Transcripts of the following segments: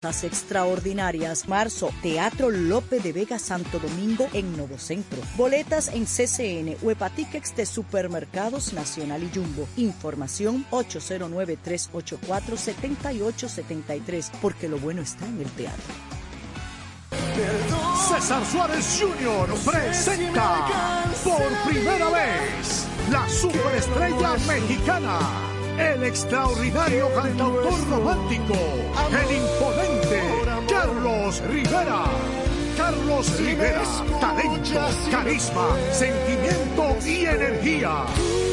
Las extraordinarias. Marzo, Teatro Lope de Vega Santo Domingo en Nuevo Centro. Boletas en CCN o Hepatiquex de Supermercados Nacional y Jumbo. Información 809-384-7873. Porque lo bueno está en el teatro. César Suárez Jr. presenta por primera vez la superestrella mexicana el extraordinario cantautor romántico, el imponente Carlos Rivera. Carlos Rivera, talento, carisma, sentimiento y energía,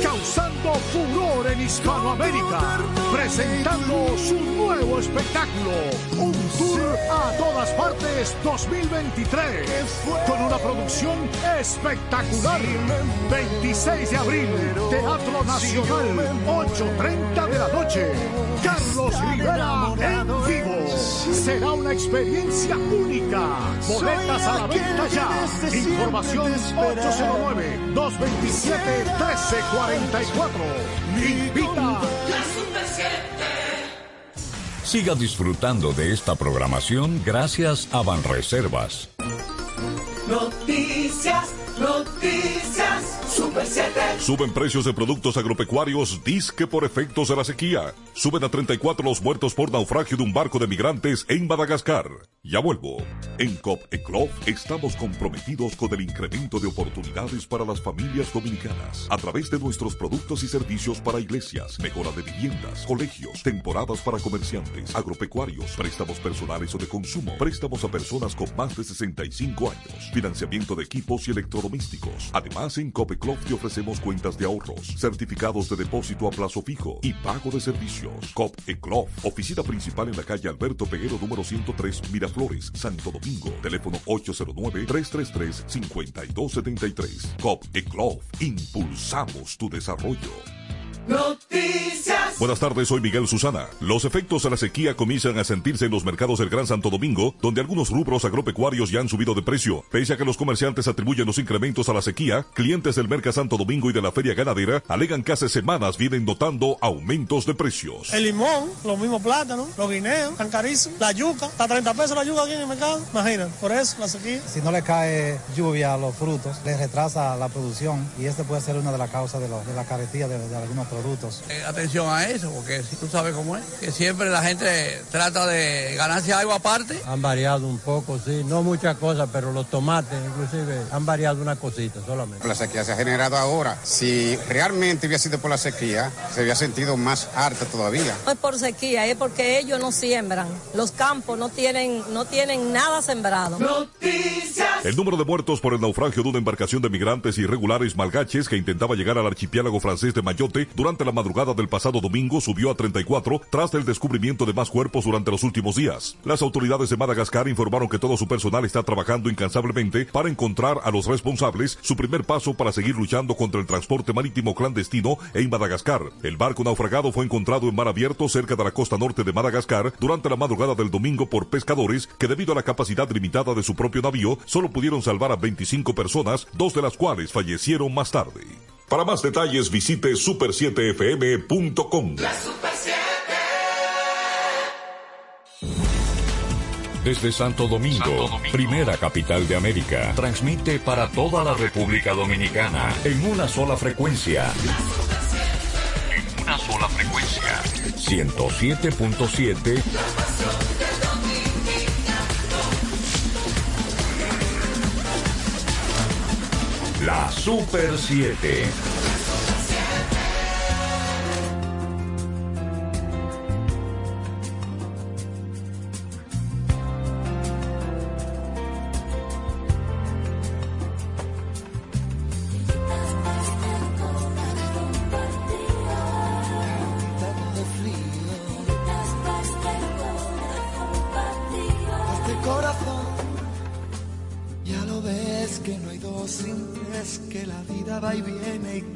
causando furor en Hispanoamérica, presentando su nuevo espectáculo, un tour a todas partes 2023, con una producción espectacular. 26 de abril, Teatro Nacional, 8.30 de la noche. Carlos Rivera en vivo. Será una experiencia única. Boletas a la venta ya. Información 809-227-1344. Invita. Siga disfrutando de esta programación gracias a Banreservas. Noticias, noticias, Super 7. Suben precios de productos agropecuarios disque por efectos de la sequía. Suben a 34 los muertos por naufragio de un barco de migrantes en Madagascar. Ya vuelvo. En COP ECLOF estamos comprometidos con el incremento de oportunidades para las familias dominicanas a través de nuestros productos y servicios para iglesias, mejora de viviendas, colegios, temporadas para comerciantes, agropecuarios, préstamos personales o de consumo, préstamos a personas con más de 65 años, financiamiento de equipos y Además, en COP ECLOF te ofrecemos cuentas de ahorros, certificados de depósito a plazo fijo y pago de servicios. COP ECLOF, oficina principal en la calle Alberto Peguero número 103, Miraflores, Santo Domingo. Teléfono 809-333-5273. COP ECLOF, impulsamos tu desarrollo. Noticias. Buenas tardes, soy Miguel Susana. Los efectos de la sequía comienzan a sentirse en los mercados del Gran Santo Domingo, donde algunos rubros agropecuarios ya han subido de precio. Pese a que los comerciantes atribuyen los incrementos a la sequía, clientes del Merca Santo Domingo y de la Feria Ganadera alegan que hace semanas vienen notando aumentos de precios. El limón, los mismos plátanos, los guineos, están carísimos. La yuca, está a 30 pesos la yuca aquí en el mercado. Imagínate, por eso la sequía. Si no le cae lluvia a los frutos, les retrasa la producción y este puede ser una de las causas de, los- de la carestía de, de algunos productos. Eh, atención a eso, porque si tú sabes cómo es, que siempre la gente trata de ganarse algo aparte. Han variado un poco, sí, no muchas cosas, pero los tomates inclusive han variado una cosita solamente. La sequía se ha generado ahora. Si realmente hubiera sido por la sequía, se había sentido más harta todavía. No es por sequía, es porque ellos no siembran. Los campos no tienen, no tienen nada sembrado. El número de muertos por el naufragio de una embarcación de migrantes irregulares malgaches que intentaba llegar al archipiélago francés de Mayotte durante la madrugada del pasado domingo subió a 34 tras el descubrimiento de más cuerpos durante los últimos días. Las autoridades de Madagascar informaron que todo su personal está trabajando incansablemente para encontrar a los responsables, su primer paso para seguir luchando contra el transporte marítimo clandestino en Madagascar. El barco naufragado fue encontrado en mar abierto cerca de la costa norte de Madagascar durante la madrugada del domingo por pescadores que debido a la capacidad limitada de su propio navío solo pudieron salvar a 25 personas, dos de las cuales fallecieron más tarde. Para más detalles visite super7fm.com. Desde Santo Domingo, primera capital de América, transmite para toda la República Dominicana en una sola frecuencia. En una sola frecuencia. 107.7 La Super 7.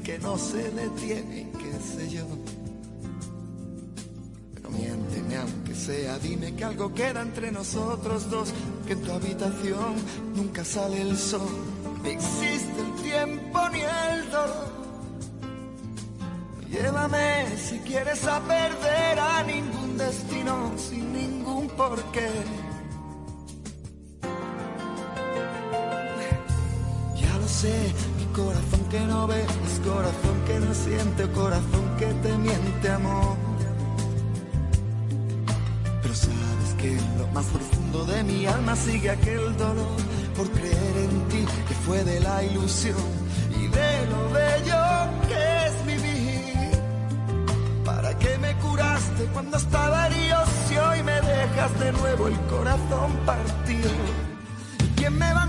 que no se detienen, qué sé yo. Pero miénteme aunque sea, dime que algo queda entre nosotros dos, que en tu habitación nunca sale el sol, ni existe el tiempo ni el dolor. Llévame si quieres a perder a ningún destino sin ningún porqué que no ves, corazón que no siente, corazón que te miente, amor. Pero sabes que en lo más profundo de mi alma sigue aquel dolor por creer en ti que fue de la ilusión y de lo bello que es mi vivir. ¿Para qué me curaste cuando estaba herido si hoy me dejas de nuevo el corazón partido? ¿Y quién me va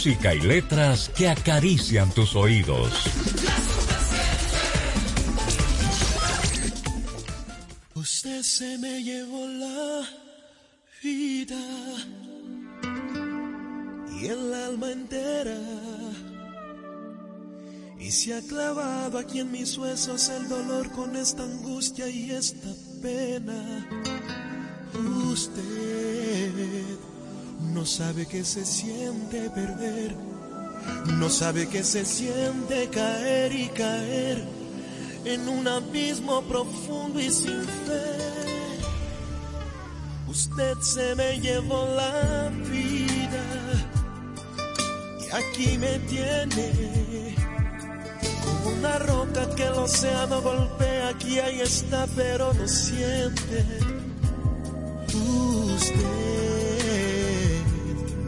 música y letras que acarician tus oídos. Usted se me llevó la vida y el alma entera. Y se ha clavado aquí en mis huesos el dolor con esta angustia y esta pena. Usted no sabe que se siente perder, no sabe que se siente caer y caer en un abismo profundo y sin fe. Usted se me llevó la vida y aquí me tiene como una roca que el océano golpea. Aquí ahí está, pero no siente usted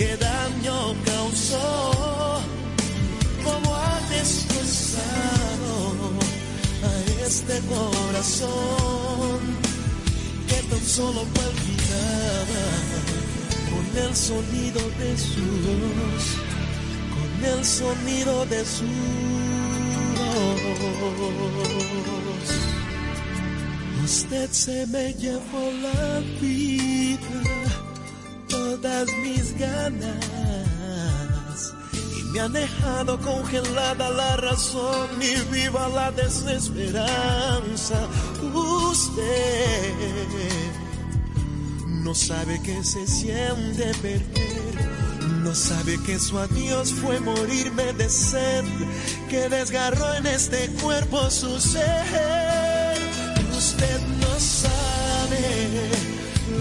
qué daño causó, cómo ha destrozado a este corazón que tan solo palpitaba con el sonido de su voz, con el sonido de su voz. Usted se me llevó la vida, todas mis ganas, y me ha dejado congelada la razón y viva la desesperanza. Usted no sabe que se siente perder. No sabe que su adiós fue morirme de sed, que desgarró en este cuerpo su ser. Usted no sabe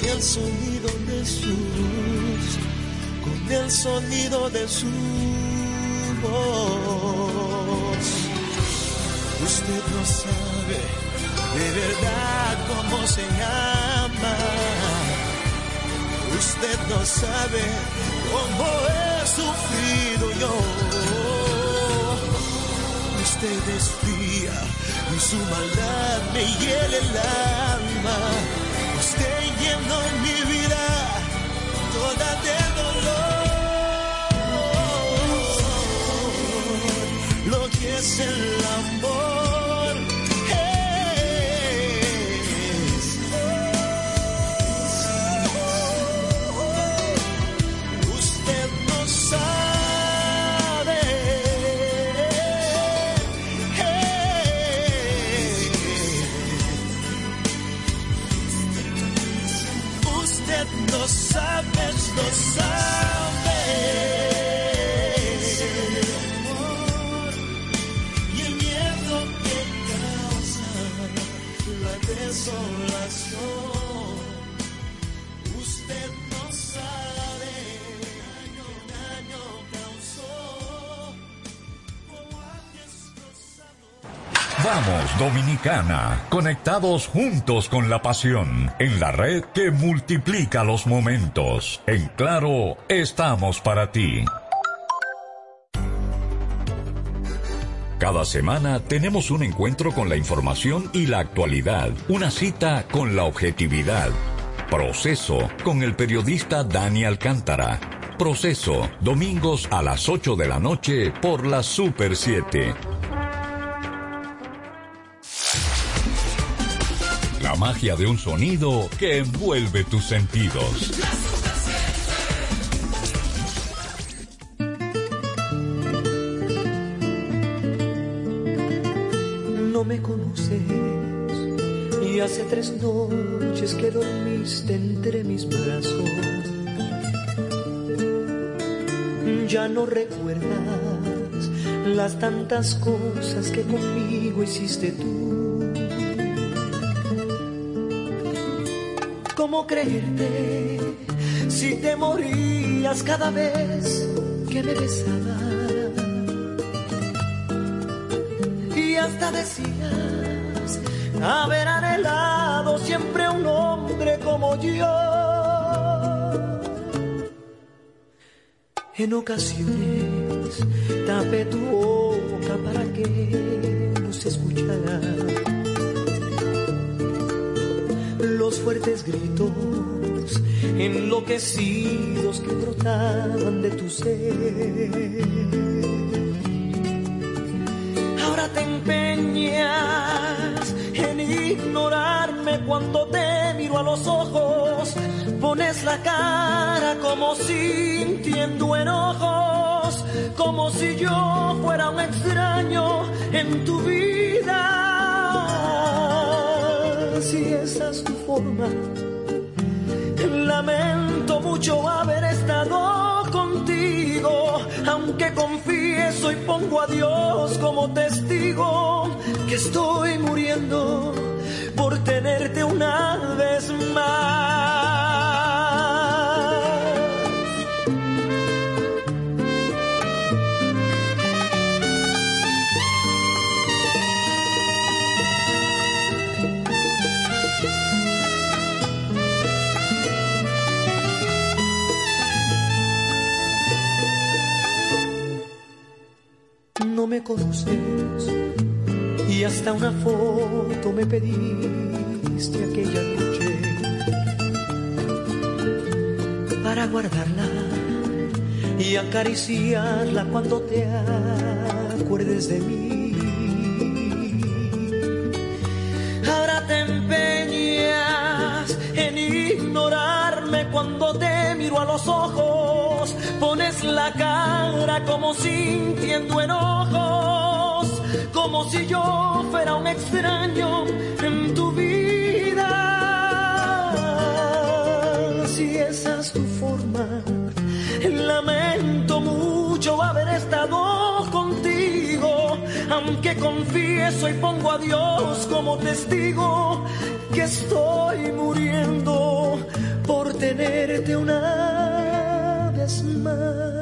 con el sonido de su voz, con el sonido de su voz. Usted no sabe de verdad cómo se llama. Usted no sabe cómo he sufrido yo. Usted es fría y su maldad me hiela el alma. Llenó mi vida toda de dolor. Lo que es el Vamos, Dominicana, conectados juntos con la pasión, en la red que multiplica los momentos. En Claro, estamos para ti. Cada semana tenemos un encuentro con la información y la actualidad, una cita con la objetividad. Proceso con el periodista Dani Alcántara. Proceso, domingos a las 8 de la noche por la Super 7. Magia de un sonido que envuelve tus sentidos. No me conoces y hace tres noches que dormiste entre mis brazos. Ya no recuerdas las tantas cosas que conmigo hiciste tú. ¿Cómo creerte si te morías cada vez que me besabas? y hasta decías haber anhelado siempre un hombre como yo. En ocasiones tapé tu boca para que no se escuchara los fuertes gritos enloquecidos que brotaban de tu ser. Ahora te empeñas en ignorarme cuando te miro a los ojos. Pones la cara como sintiendo enojos, como si yo fuera un extraño en tu vida. Si esa es tu forma, lamento mucho haber estado contigo, aunque confieso y pongo a Dios como testigo que estoy muriendo por tenerte una vez más. Me conoces y hasta una foto me pediste aquella noche para guardarla y acariciarla cuando te acuerdes de mí. Ahora te empeñas en ignorarme cuando te miro a los ojos, pones la cara como sintiendo enojos, como si yo fuera un extraño en tu vida. Si esa es tu forma, lamento mucho haber estado contigo, aunque confieso y pongo a Dios como testigo que estoy muriendo por tenerte una vez más.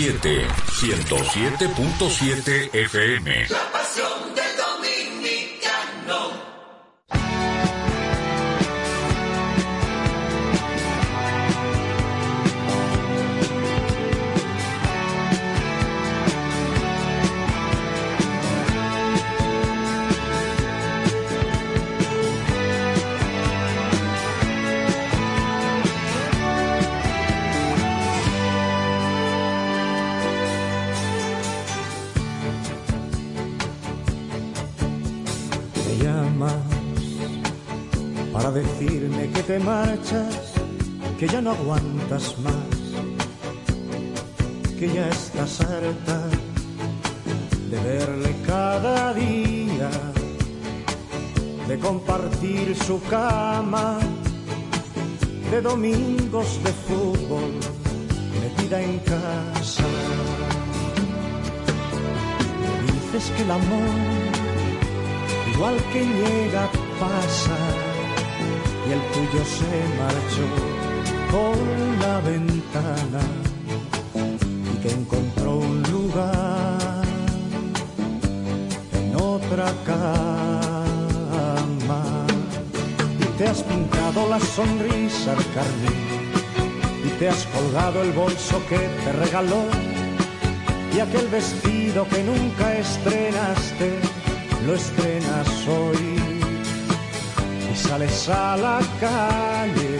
107, 107.7 FM. Ya no aguantas más, que ya estás harta de verle cada día, de compartir su cama, de domingos de fútbol metida en casa. Dices que el amor, igual que llega, pasa y el tuyo se marchó por la ventana y que encontró un lugar en otra cama. Y te has pintado la sonrisa de carmín y te has colgado el bolso que te regaló y aquel vestido que nunca estrenaste lo estrenas hoy y sales a la calle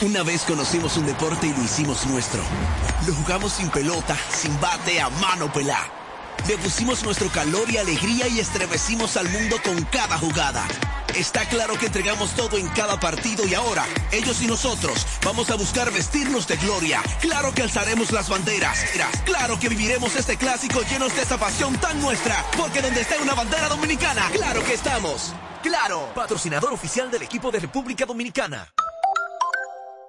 Una vez conocimos un deporte y lo hicimos nuestro. Lo jugamos sin pelota, sin bate, a mano pelá. Le pusimos nuestro calor y alegría y estremecimos al mundo con cada jugada. Está claro que entregamos todo en cada partido y ahora, ellos y nosotros, vamos a buscar vestirnos de gloria. Claro que alzaremos las banderas. Claro que viviremos este clásico llenos de esa pasión tan nuestra. Porque donde esté una bandera dominicana, claro que estamos. Claro, patrocinador oficial del equipo de República Dominicana.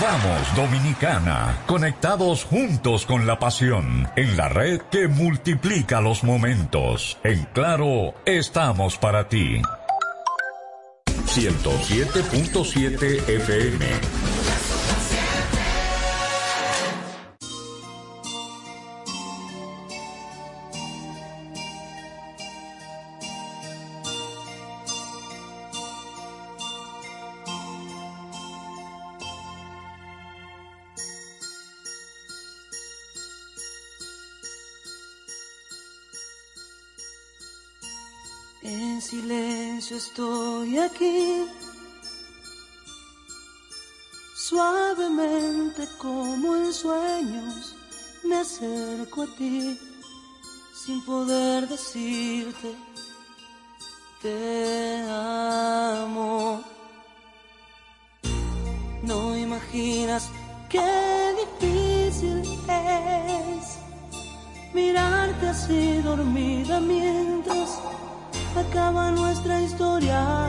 Vamos, Dominicana, conectados juntos con la pasión, en la red que multiplica los momentos. En Claro, estamos para ti. 107.7 FM. Silencio estoy aquí, suavemente como en sueños me acerco a ti, sin poder decirte te amo. No imaginas qué difícil es mirarte así dormida mientras acaba nuestra historia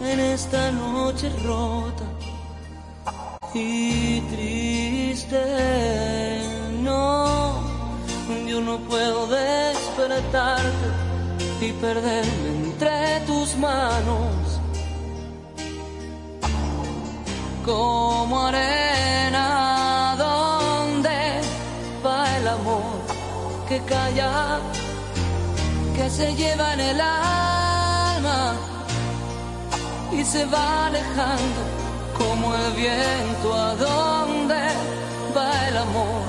en esta noche rota y triste. No, yo no puedo despertarte y perderme entre tus manos. Como arena, donde va el amor que calla, se lleva en el alma y se va alejando como el viento a donde va el amor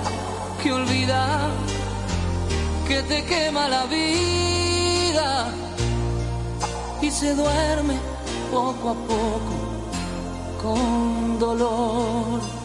que olvida que te quema la vida y se duerme poco a poco con dolor.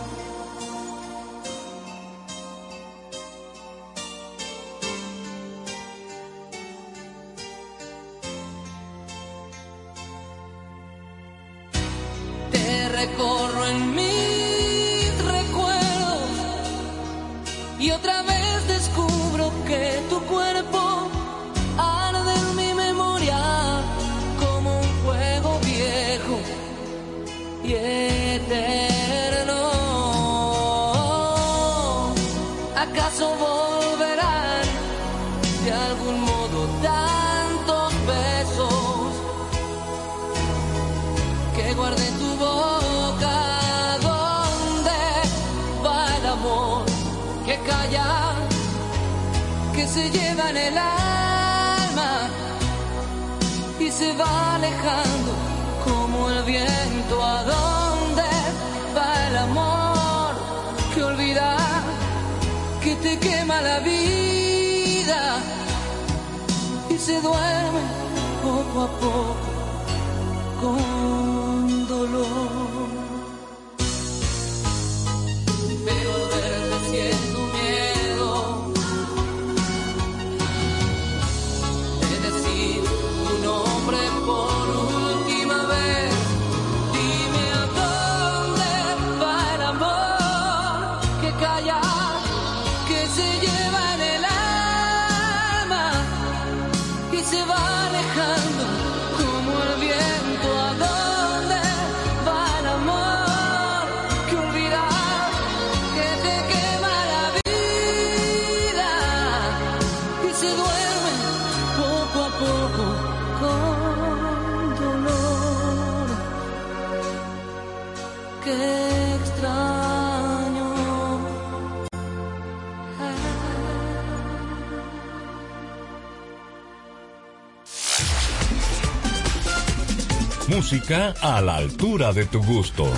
Música a la altura de tu gusto.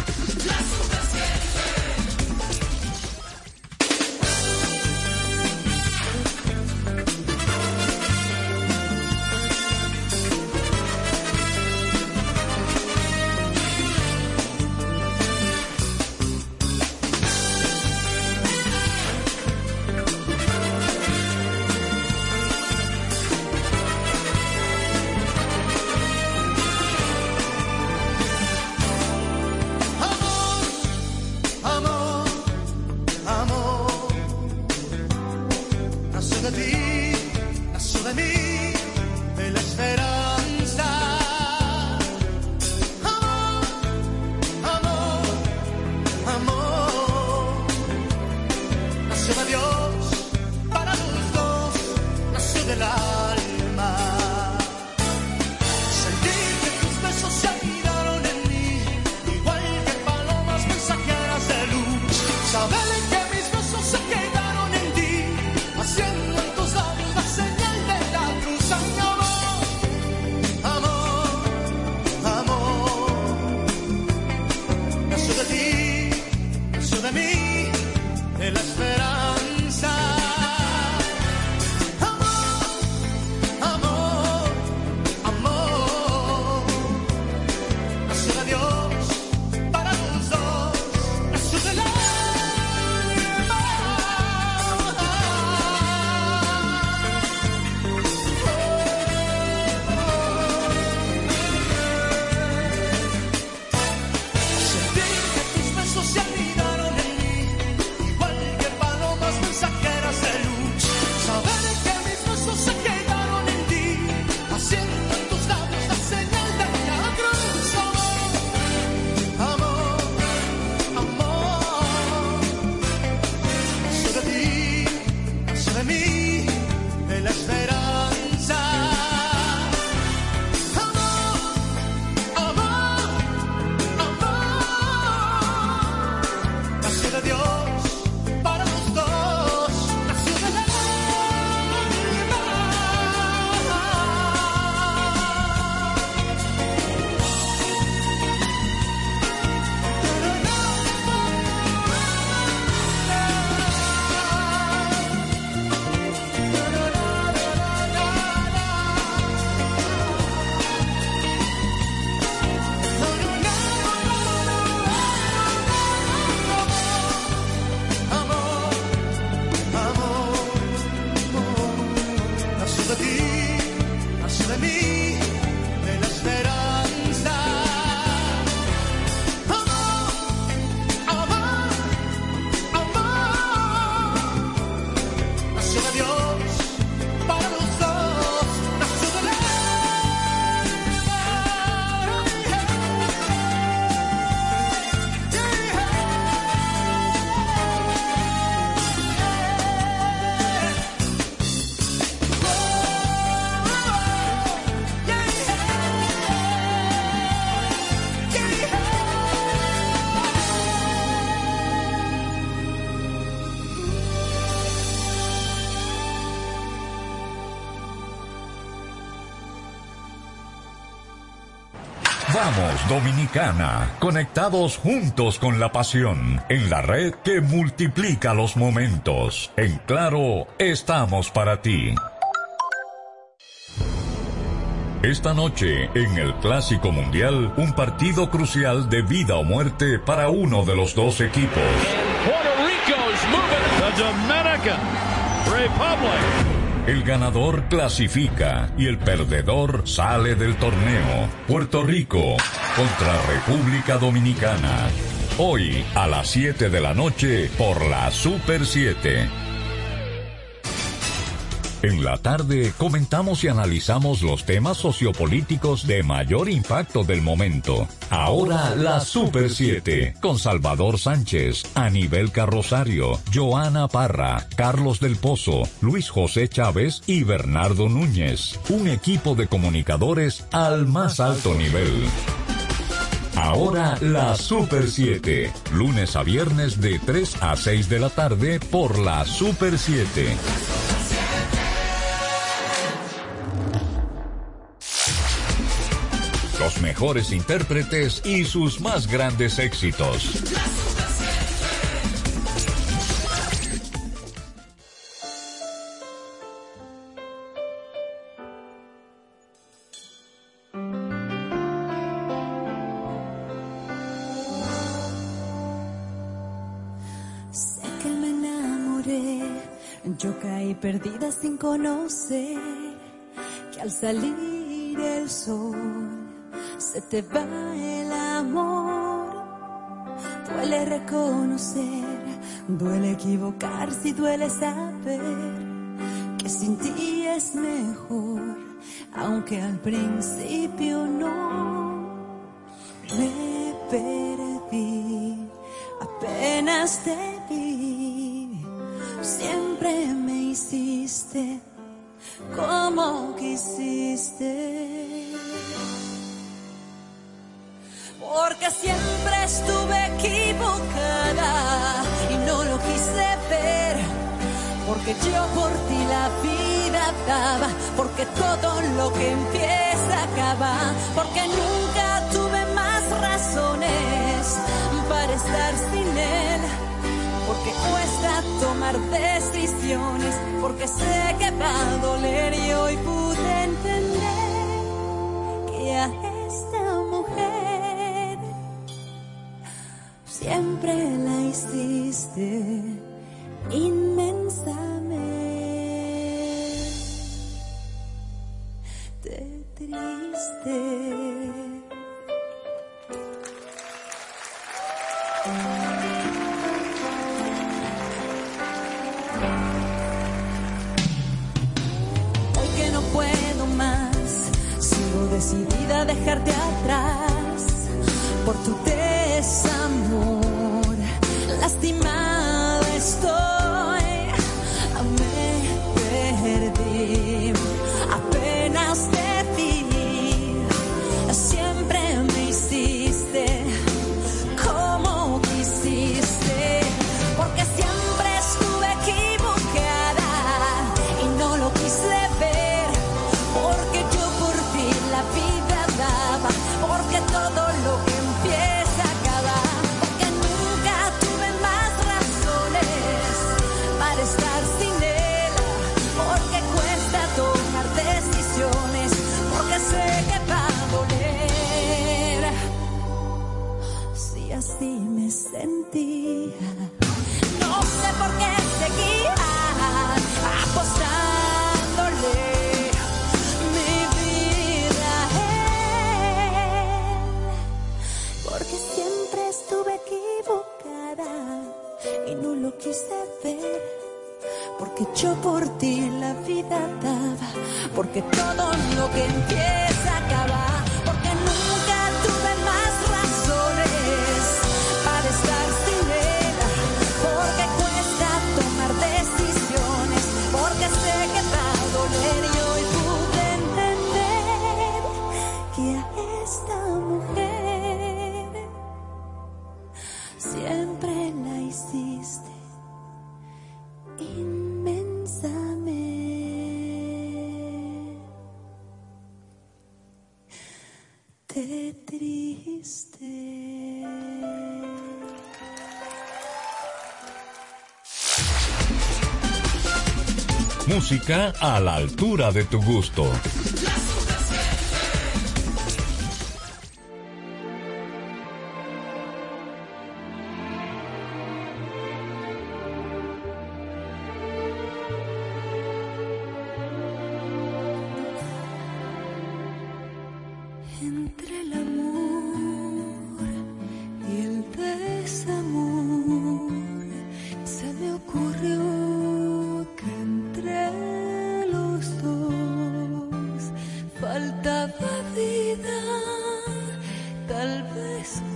Dominicana, conectados juntos con la pasión, en la red que multiplica los momentos. En Claro, estamos para ti. Esta noche, en el Clásico Mundial, un partido crucial de vida o muerte para uno de los dos equipos. Puerto Dominican Republic. El ganador clasifica y el perdedor sale del torneo. Puerto Rico contra República Dominicana. Hoy a las 7 de la noche por la Super 7. En la tarde comentamos y analizamos los temas sociopolíticos de mayor impacto del momento. Ahora la Super 7 con Salvador Sánchez, Anibel Carrosario, Joana Parra, Carlos del Pozo, Luis José Chávez y Bernardo Núñez. Un equipo de comunicadores al más alto nivel. Ahora la Super 7, lunes a viernes de 3 a 6 de la tarde por la Super 7. Los mejores intérpretes y sus más grandes éxitos. Sé que me enamoré, yo caí perdida sin conocer que al salir el sol se te va el amor. Duele reconocer, duele equivocarse y duele saber que sin ti es mejor, aunque al principio no. Me perdí, apenas te vi, siempre me hiciste como quisiste. Porque siempre estuve equivocada y no lo quise ver. Porque yo por ti la vida daba, porque todo lo que empieza acaba, porque nunca tuve más razones para estar sin él. Porque cuesta tomar decisiones, porque sé que va a doler y hoy pude entender que a esta mujer siempre la hiciste inmensamente triste. Hoy que no puedo más, sigo decidida a dejarte atrás por tu. Lastimada estoy, me perdí, apenas te música a la altura de tu gusto.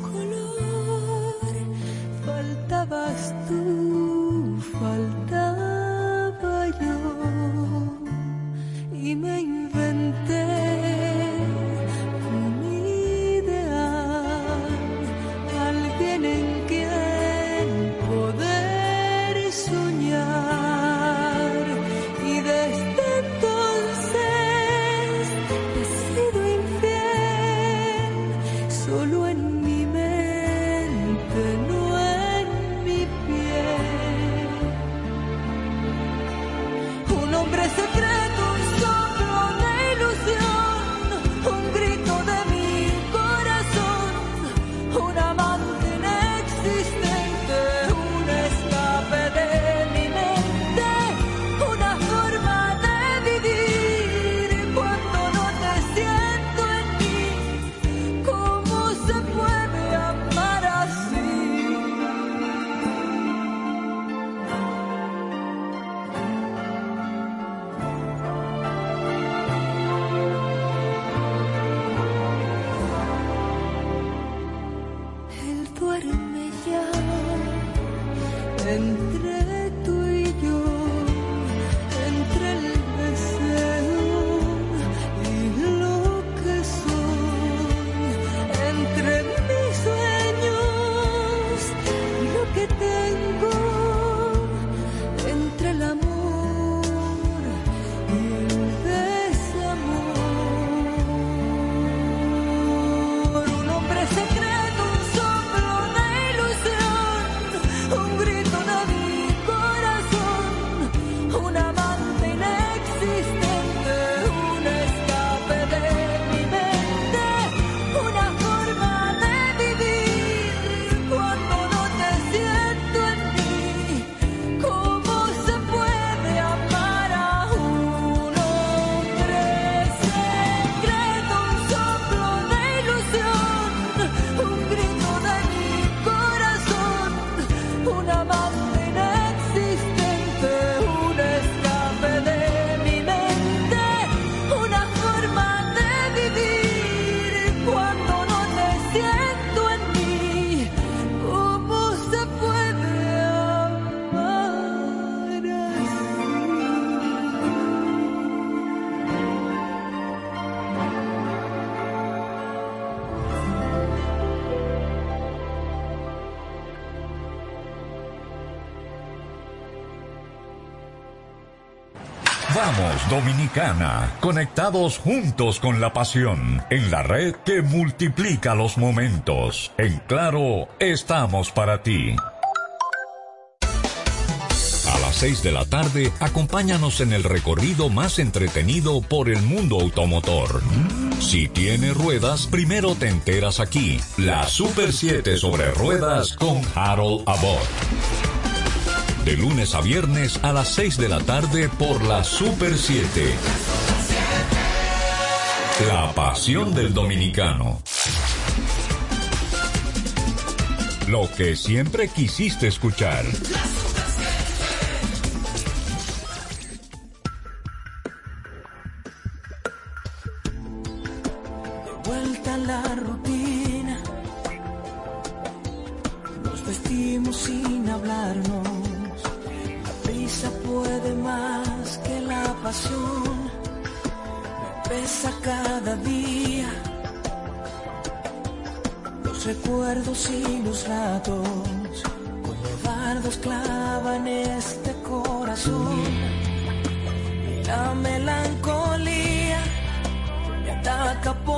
color. Dominicana, conectados juntos con la pasión, en la red que multiplica los momentos. En claro, estamos para ti. A las 6 de la tarde, acompáñanos en el recorrido más entretenido por el mundo automotor. Si tiene ruedas, primero te enteras aquí. La Super 7 sobre ruedas con Harold Abbott de lunes a viernes a las 6 de la tarde por la Super 7. La pasión del dominicano. Lo que siempre quisiste escuchar. acapulco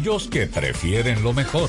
aquellos que prefieren lo mejor.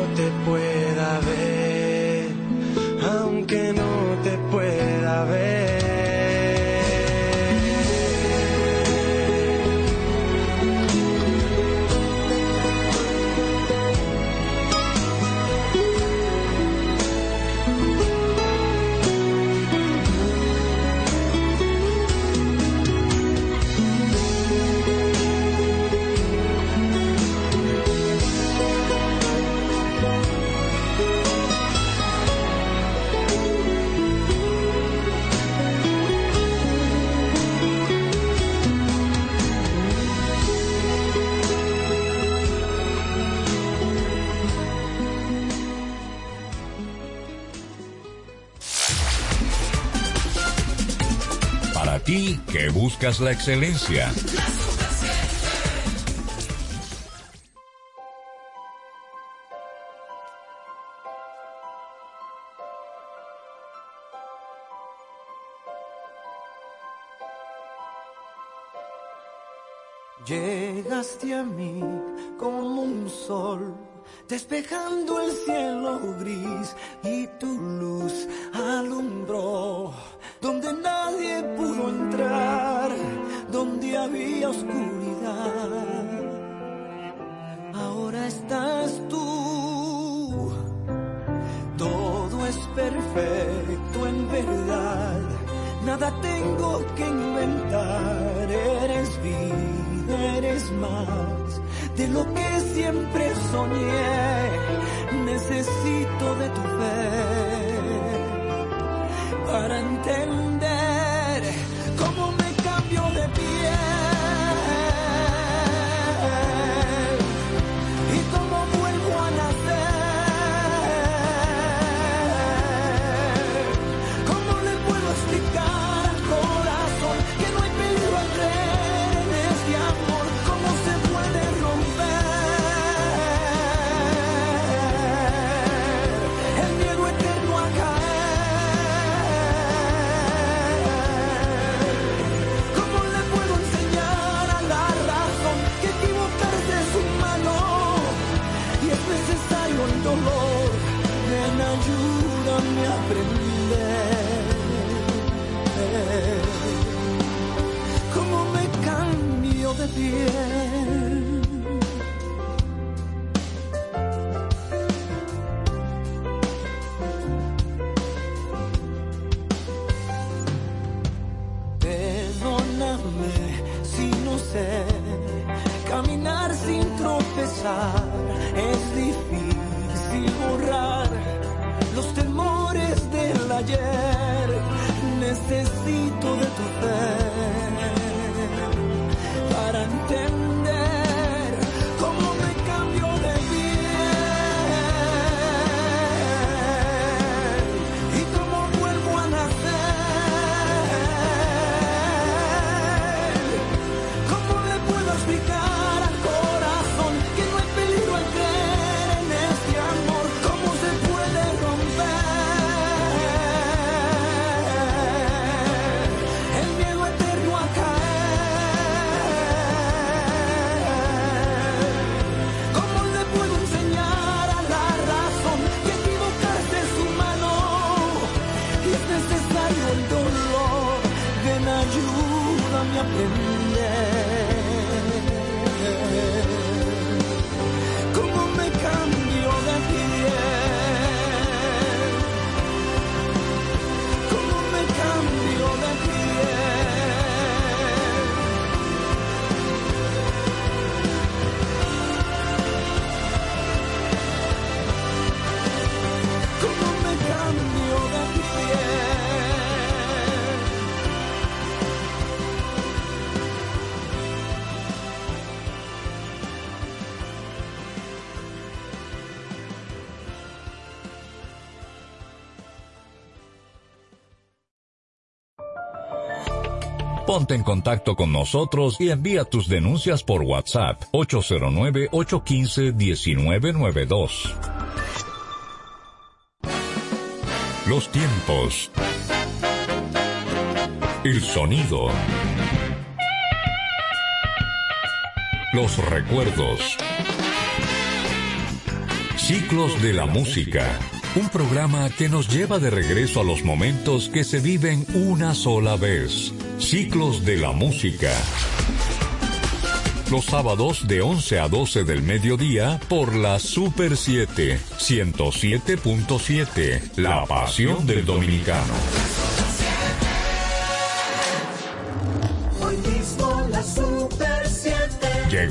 la excelencia. Llegaste a mí como un sol, despejando el cielo gris y tu luz alumbró donde nadie pudo entrar, donde había oscuridad. Ahora estás tú, todo es perfecto en verdad. Nada tengo que inventar, eres vida, eres más de lo que siempre soñé. Necesito de tu fe para entender Ponte en contacto con nosotros y envía tus denuncias por WhatsApp 809-815-1992. Los tiempos. El sonido. Los recuerdos. Ciclos de la música. Un programa que nos lleva de regreso a los momentos que se viven una sola vez. Ciclos de la música. Los sábados de 11 a 12 del mediodía por la Super 7, 107.7, La Pasión del Dominicano.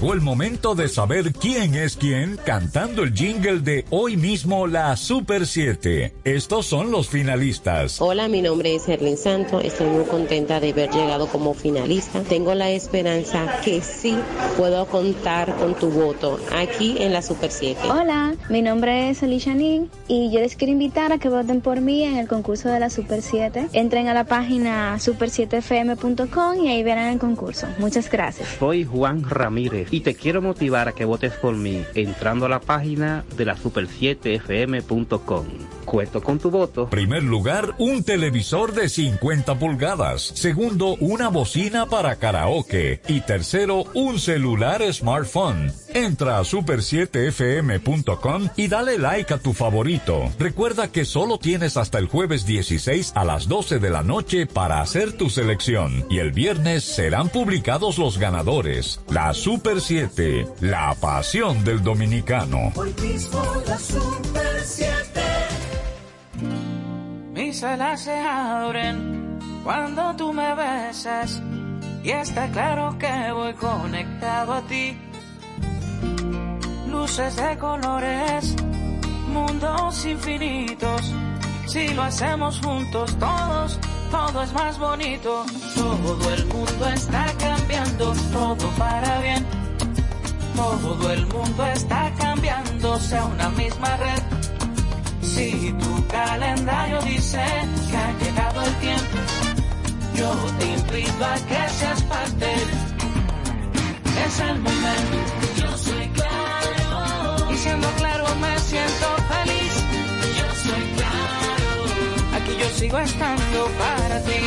Llegó el momento de saber quién es quién cantando el jingle de hoy mismo la Super 7. Estos son los finalistas. Hola, mi nombre es Erlin Santo. Estoy muy contenta de haber llegado como finalista. Tengo la esperanza que sí puedo contar con tu voto aquí en la Super 7. Hola, mi nombre es Alicia Ning y yo les quiero invitar a que voten por mí en el concurso de la Super 7. Entren a la página super7fm.com y ahí verán el concurso. Muchas gracias. Soy Juan Ramírez y te quiero motivar a que votes por mí entrando a la página de la super7fm.com. Cuento con tu voto. Primer lugar, un televisor de 50 pulgadas. Segundo, una bocina para karaoke. Y tercero, un celular smartphone. Entra a super7fm.com y dale like a tu favorito. Recuerda que solo tienes hasta el jueves 16 a las 12 de la noche para hacer tu selección. Y el viernes serán publicados los ganadores. La Super 7, la pasión del dominicano. Hoy mismo la Super 7. Mis alas se abren cuando tú me besas y está claro que voy conectado a ti. Luces de colores, mundos infinitos. Si lo hacemos juntos todos, todo es más bonito. Todo el mundo está cambiando, todo para bien. Todo el mundo está cambiando, sea una misma red. Si tu calendario dice que ha llegado el tiempo, yo te invito a que seas parte. Es el momento. Yo soy claro. Y siendo claro me siento feliz. Yo soy claro. Aquí yo sigo estando para ti.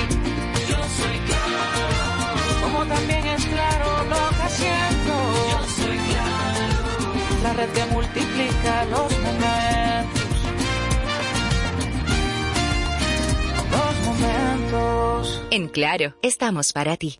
Yo soy claro. Como también es claro lo que siento. La red que multiplica los momentos. Los momentos. En Claro, estamos para ti.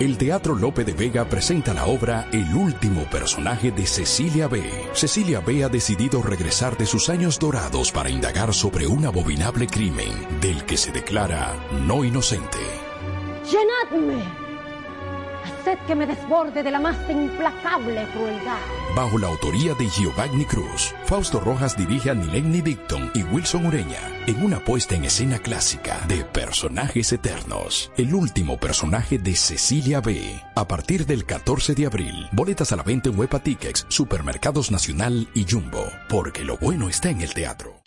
El Teatro Lope de Vega presenta la obra El último personaje de Cecilia B. Cecilia B ha decidido regresar de sus años dorados para indagar sobre un abominable crimen del que se declara no inocente. ¡Llenadme! Haced que me desborde de la más implacable crueldad. Bajo la autoría de Giovanni Cruz, Fausto Rojas dirige a Nilenny Dicton y Wilson Ureña en una puesta en escena clásica de personajes eternos. El último personaje de Cecilia B. A partir del 14 de abril, boletas a la venta en Huepa Tickets, Supermercados Nacional y Jumbo, porque lo bueno está en el teatro.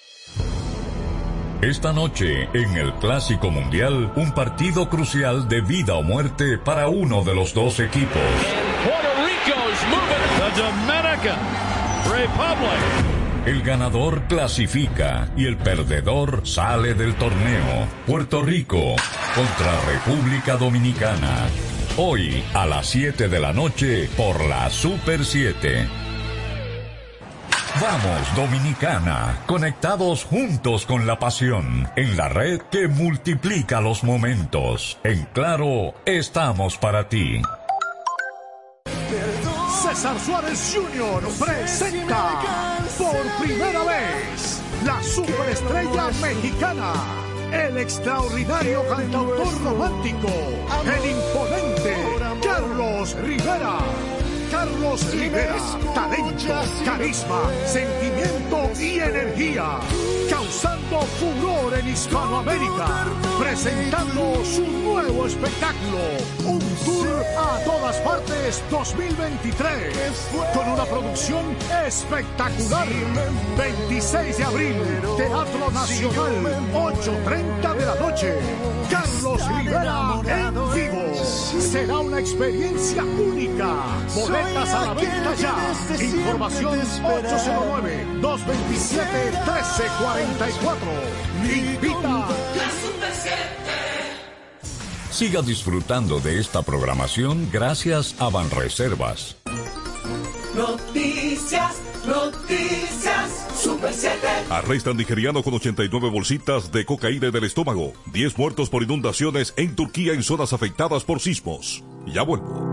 Esta noche, en el Clásico Mundial, un partido crucial de vida o muerte para uno de los dos equipos. Puerto Rico's moving. The Dominican Republic. El ganador clasifica y el perdedor sale del torneo. Puerto Rico contra República Dominicana. Hoy a las 7 de la noche por la Super 7. Vamos, Dominicana, conectados juntos con la pasión, en la red que multiplica los momentos. En claro, estamos para ti. César Suárez Jr. presenta por primera vez la superestrella mexicana, el extraordinario cantautor romántico, el imponente Carlos Rivera. Carlos Rivera, talento, carisma, sentimiento y energía, causando furor en Hispanoamérica, presentando su nuevo espectáculo, un tour a todas partes 2023, con una producción espectacular. 26 de abril, Teatro Nacional, 8.30 de la noche. Carlos Rivera en vivo. Será una experiencia única. Boletas a la venta ya. Información 809-227-1344. Invita. Siga disfrutando de esta programación gracias a Banreservas. Noticias, noticias, Super 7. Arrestan nigeriano con 89 bolsitas de cocaína del estómago. 10 muertos por inundaciones en Turquía en zonas afectadas por sismos. Ya vuelvo.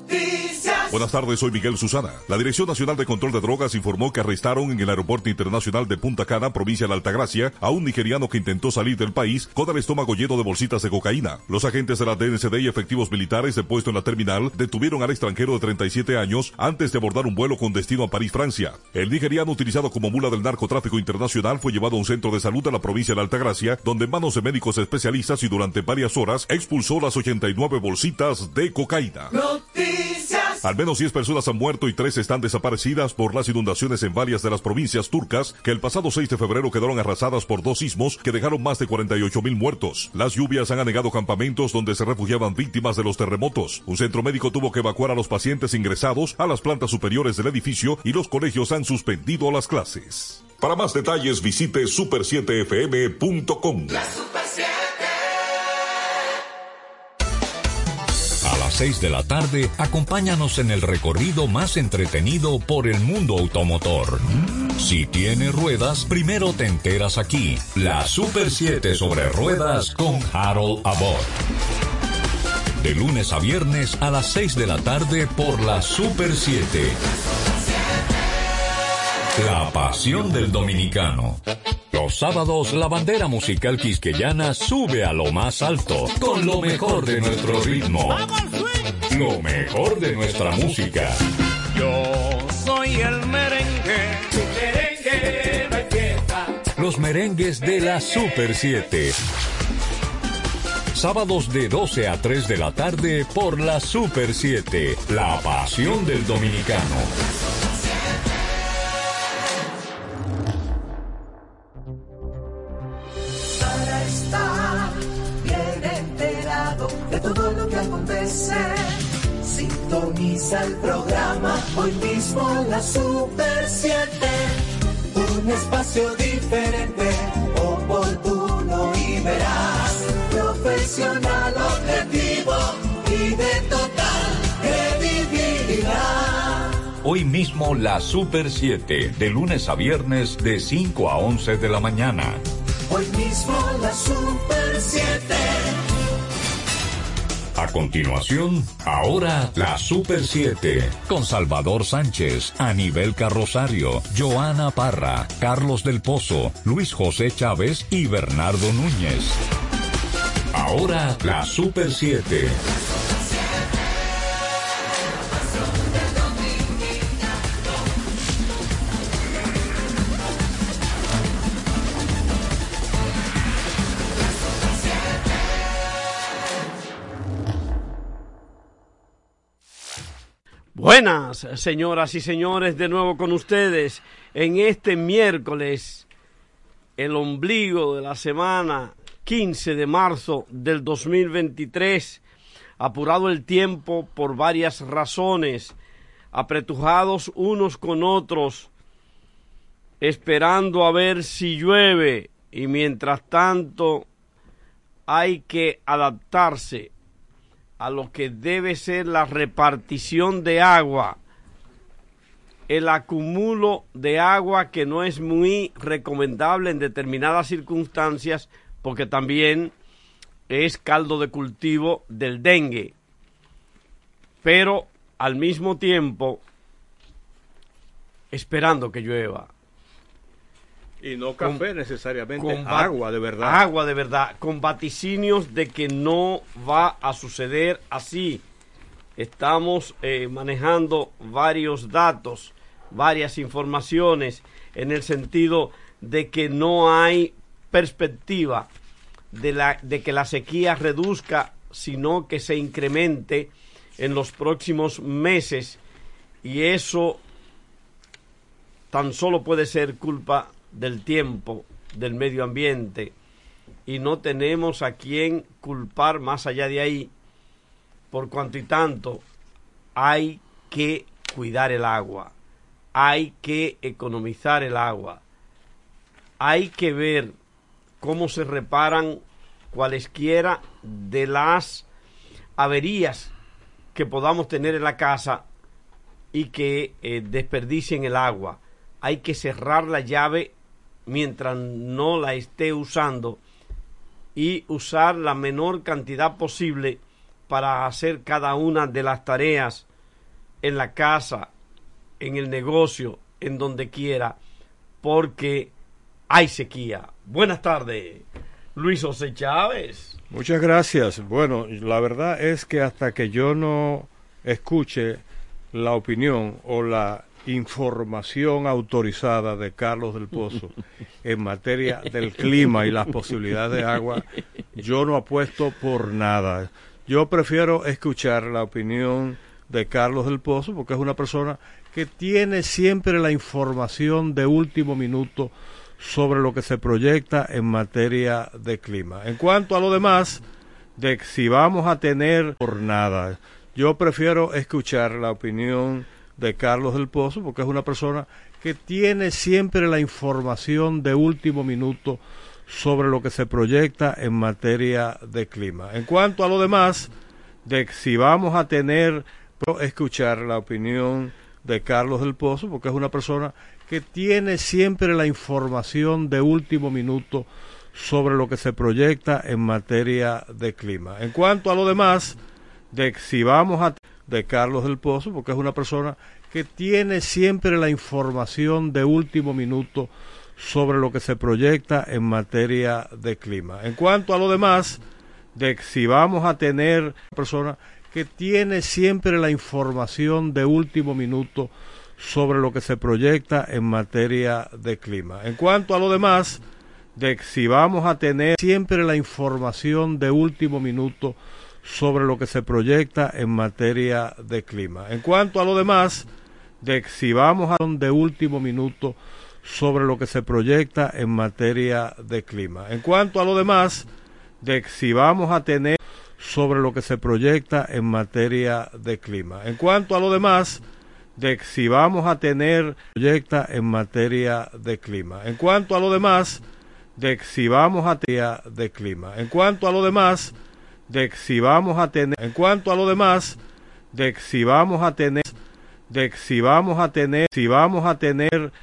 Buenas tardes, soy Miguel Susana. La Dirección Nacional de Control de Drogas informó que arrestaron en el Aeropuerto Internacional de Punta Cana, provincia de Altagracia, a un nigeriano que intentó salir del país con el estómago lleno de bolsitas de cocaína. Los agentes de la DNCD y efectivos militares de puesto en la terminal detuvieron al extranjero de 37 años antes de abordar un vuelo con destino a París, Francia. El nigeriano utilizado como mula del narcotráfico internacional fue llevado a un centro de salud de la provincia de Altagracia, donde en manos de médicos especialistas y durante varias horas expulsó las 89 bolsitas de cocaína. Noticias. Al menos 10 personas han muerto y 3 están desaparecidas por las inundaciones en varias de las provincias turcas que el pasado 6 de febrero quedaron arrasadas por dos sismos que dejaron más de 48 mil muertos. Las lluvias han anegado campamentos donde se refugiaban víctimas de los terremotos. Un centro médico tuvo que evacuar a los pacientes ingresados a las plantas superiores del edificio y los colegios han suspendido las clases. Para más detalles visite super7fm.com. La Super 7. 6 de la tarde, acompáñanos en el recorrido más entretenido por el mundo automotor. Si tiene ruedas, primero te enteras aquí. La Super 7 sobre ruedas con Harold Abbott. De lunes a viernes a las 6 de la tarde por la Super 7. La pasión del dominicano. Los sábados la bandera musical quisqueyana sube a lo más alto con lo mejor de nuestro ritmo. Lo mejor de nuestra música. Yo soy el merengue. Merengue, no hay fiesta. Los merengues de la Super 7. Sábados de 12 a 3 de la tarde por la Super 7. La pasión del dominicano. La Super 7. Un espacio diferente, oportuno y veraz. Profesional, objetivo y de total credibilidad. Hoy mismo la Super 7, de lunes a viernes de 5 a 11 de la mañana. Hoy mismo la Super 7. A continuación, ahora la Super 7 con Salvador Sánchez, Anibel Carrosario, Joana Parra, Carlos del Pozo, Luis José Chávez y Bernardo Núñez. Ahora la Super 7. Buenas, señoras y señores, de nuevo con ustedes en este miércoles, el ombligo de la semana 15 de marzo del 2023, apurado el tiempo por varias razones, apretujados unos con otros, esperando a ver si llueve. Y mientras tanto hay que adaptarse a lo que debe ser la repartición de agua, el acumulo de agua que no es muy recomendable en determinadas circunstancias porque también es caldo de cultivo del dengue. Pero al mismo tiempo esperando que llueva. Y no café Con- necesariamente, con agua de verdad. Agua de verdad, con vaticinios de que no va a suceder así. Estamos eh, manejando varios datos, varias informaciones en el sentido de que no hay perspectiva de, la, de que la sequía reduzca, sino que se incremente en los próximos meses y eso tan solo puede ser culpa del tiempo, del medio ambiente, y no tenemos a quién culpar más allá de ahí, por cuanto y tanto hay que cuidar el agua, hay que economizar el agua, hay que ver cómo se reparan cualesquiera de las averías que podamos tener en la casa y que eh, desperdicien el agua. Hay que cerrar la llave mientras no la esté usando y usar la menor cantidad posible para hacer cada una de las tareas en la casa, en el negocio, en donde quiera, porque hay sequía. Buenas tardes, Luis José Chávez. Muchas gracias. Bueno, la verdad es que hasta que yo no escuche la opinión o la información autorizada de Carlos del Pozo en materia del clima y las posibilidades de agua, yo no apuesto por nada. Yo prefiero escuchar la opinión de Carlos del Pozo porque es una persona que tiene siempre la información de último minuto sobre lo que se proyecta en materia de clima. En cuanto a lo demás, de si vamos a tener por nada, yo prefiero escuchar la opinión de Carlos del Pozo porque es una persona que tiene siempre la información de último minuto sobre lo que se proyecta en materia de clima. En cuanto a lo demás, de si vamos a tener escuchar la opinión de Carlos del Pozo porque es una persona que tiene siempre la información de último minuto sobre lo que se proyecta en materia de clima. En cuanto a lo demás, de si vamos a de Carlos del Pozo porque es una persona que tiene siempre la información de último minuto sobre lo que se proyecta en materia de clima. En cuanto a lo demás, de si vamos a tener persona que tiene siempre la información de último minuto sobre lo que se proyecta en materia de clima. En cuanto a lo demás, de si vamos a tener siempre la información de último minuto sobre lo que se proyecta en materia de clima. En cuanto a lo demás, de si vamos a de último minuto sobre lo que se proyecta en materia de clima. En cuanto a lo demás, de si vamos a tener sobre lo que se proyecta en materia de clima. En cuanto a lo demás, de si vamos a tener proyecta en materia de clima. En cuanto a lo demás, de si vamos a tener de clima. En cuanto a lo demás, de si vamos a tener en cuanto a lo demás, de si vamos a tener de si vamos a tener si vamos a tener